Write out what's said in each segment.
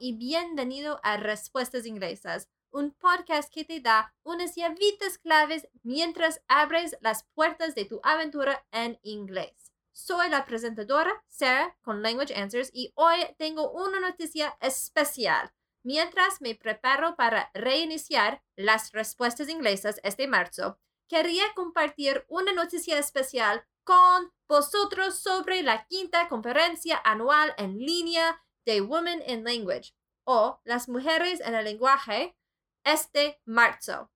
Y bienvenido a Respuestas Inglesas, un podcast que te da unas llavitas claves mientras abres las puertas de tu aventura en inglés. Soy la presentadora Sarah con Language Answers y hoy tengo una noticia especial. Mientras me preparo para reiniciar las respuestas inglesas este marzo, quería compartir una noticia especial con vosotros sobre la quinta conferencia anual en línea de Women in Language o las mujeres en el lenguaje este marzo.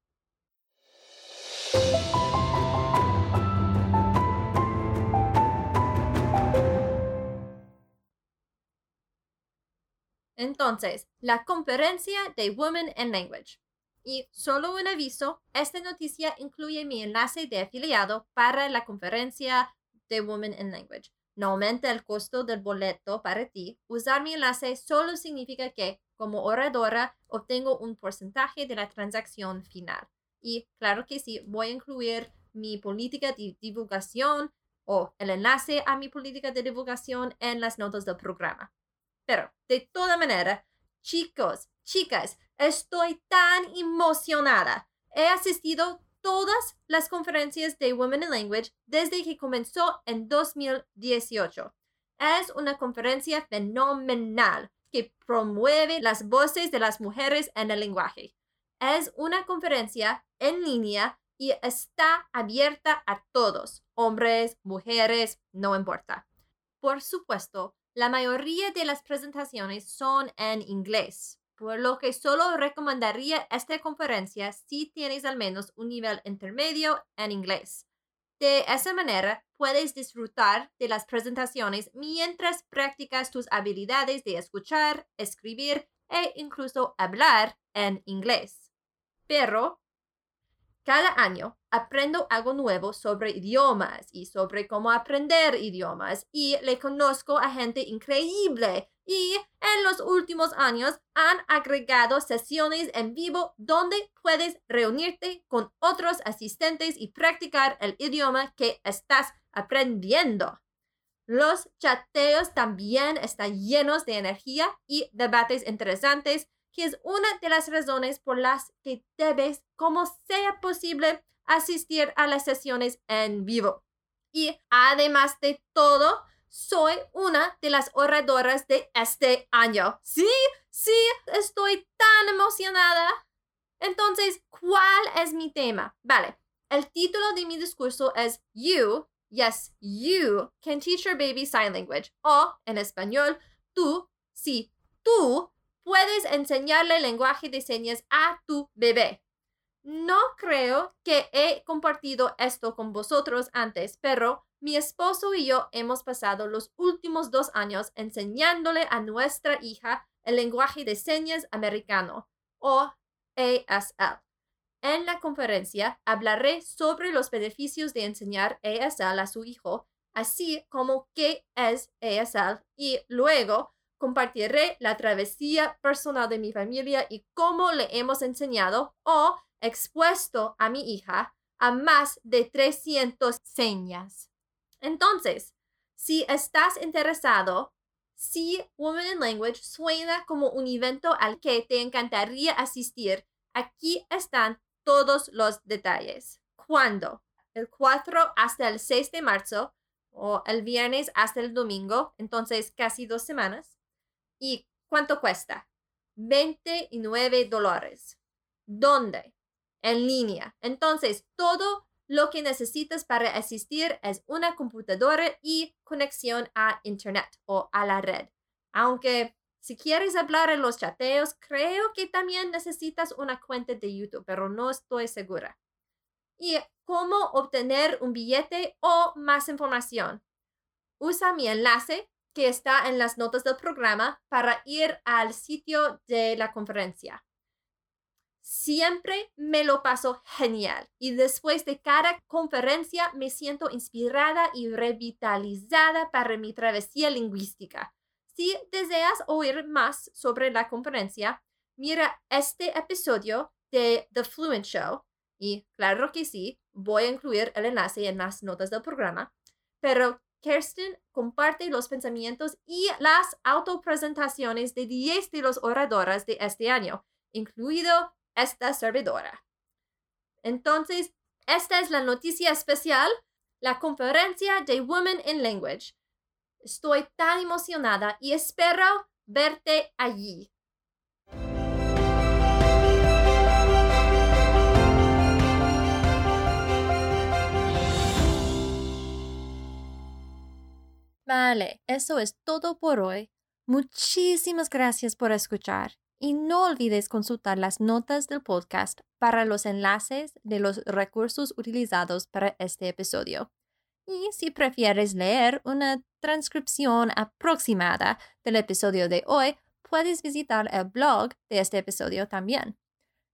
Entonces, la conferencia de Women in Language. Y solo un aviso, esta noticia incluye mi enlace de afiliado para la conferencia de Women in Language. No aumenta el costo del boleto para ti. Usar mi enlace solo significa que, como oradora, obtengo un porcentaje de la transacción final. Y claro que sí, voy a incluir mi política de divulgación o el enlace a mi política de divulgación en las notas del programa. Pero, de toda manera, chicos, chicas, estoy tan emocionada. He asistido todas las conferencias de Women in Language desde que comenzó en 2018. Es una conferencia fenomenal que promueve las voces de las mujeres en el lenguaje. Es una conferencia en línea y está abierta a todos, hombres, mujeres, no importa. Por supuesto, la mayoría de las presentaciones son en inglés, por lo que solo recomendaría esta conferencia si tienes al menos un nivel intermedio en inglés. De esa manera, puedes disfrutar de las presentaciones mientras practicas tus habilidades de escuchar, escribir e incluso hablar en inglés. Pero cada año aprendo algo nuevo sobre idiomas y sobre cómo aprender idiomas y le conozco a gente increíble y en los últimos años han agregado sesiones en vivo donde puedes reunirte con otros asistentes y practicar el idioma que estás aprendiendo. Los chateos también están llenos de energía y debates interesantes que es una de las razones por las que debes, como sea posible, asistir a las sesiones en vivo. Y además de todo, soy una de las oradoras de este año. Sí, sí, estoy tan emocionada. Entonces, ¿cuál es mi tema? Vale, el título de mi discurso es You, yes, you can teach your baby sign language. O, en español, tú, sí, tú puedes enseñarle lenguaje de señas a tu bebé. No creo que he compartido esto con vosotros antes, pero mi esposo y yo hemos pasado los últimos dos años enseñándole a nuestra hija el lenguaje de señas americano o ASL. En la conferencia hablaré sobre los beneficios de enseñar ASL a su hijo, así como qué es ASL y luego compartiré la travesía personal de mi familia y cómo le hemos enseñado o expuesto a mi hija a más de 300 señas. Entonces, si estás interesado, si Women in Language suena como un evento al que te encantaría asistir, aquí están todos los detalles. ¿Cuándo? El 4 hasta el 6 de marzo o el viernes hasta el domingo, entonces casi dos semanas. ¿Y cuánto cuesta? 29 dólares. ¿Dónde? En línea. Entonces, todo lo que necesitas para asistir es una computadora y conexión a Internet o a la red. Aunque si quieres hablar en los chateos, creo que también necesitas una cuenta de YouTube, pero no estoy segura. ¿Y cómo obtener un billete o más información? Usa mi enlace que está en las notas del programa para ir al sitio de la conferencia. Siempre me lo paso genial. Y después de cada conferencia me siento inspirada y revitalizada para mi travesía lingüística. Si deseas oír más sobre la conferencia, mira este episodio de The Fluent Show. Y claro que sí, voy a incluir el enlace en las notas del programa. Pero Kirsten comparte los pensamientos y las autopresentaciones de 10 de los oradores de este año, incluido esta servidora. Entonces, esta es la noticia especial, la conferencia de Women in Language. Estoy tan emocionada y espero verte allí. Vale, eso es todo por hoy. Muchísimas gracias por escuchar y no olvides consultar las notas del podcast para los enlaces de los recursos utilizados para este episodio. Y si prefieres leer una transcripción aproximada del episodio de hoy, puedes visitar el blog de este episodio también.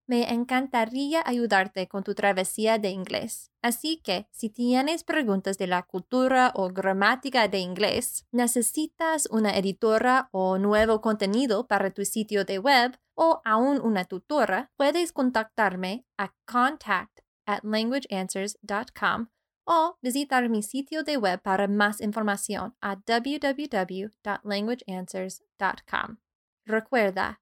Me encantaría ayudarte con tu travesía de inglés. Así que si tienes preguntas de la cultura o gramática de inglés, necesitas una editora o nuevo contenido para tu sitio de web o aún una tutora, puedes contactarme a contact at languageanswers.com o visitar mi sitio de web para más información a www.languageanswers.com. Recuerda,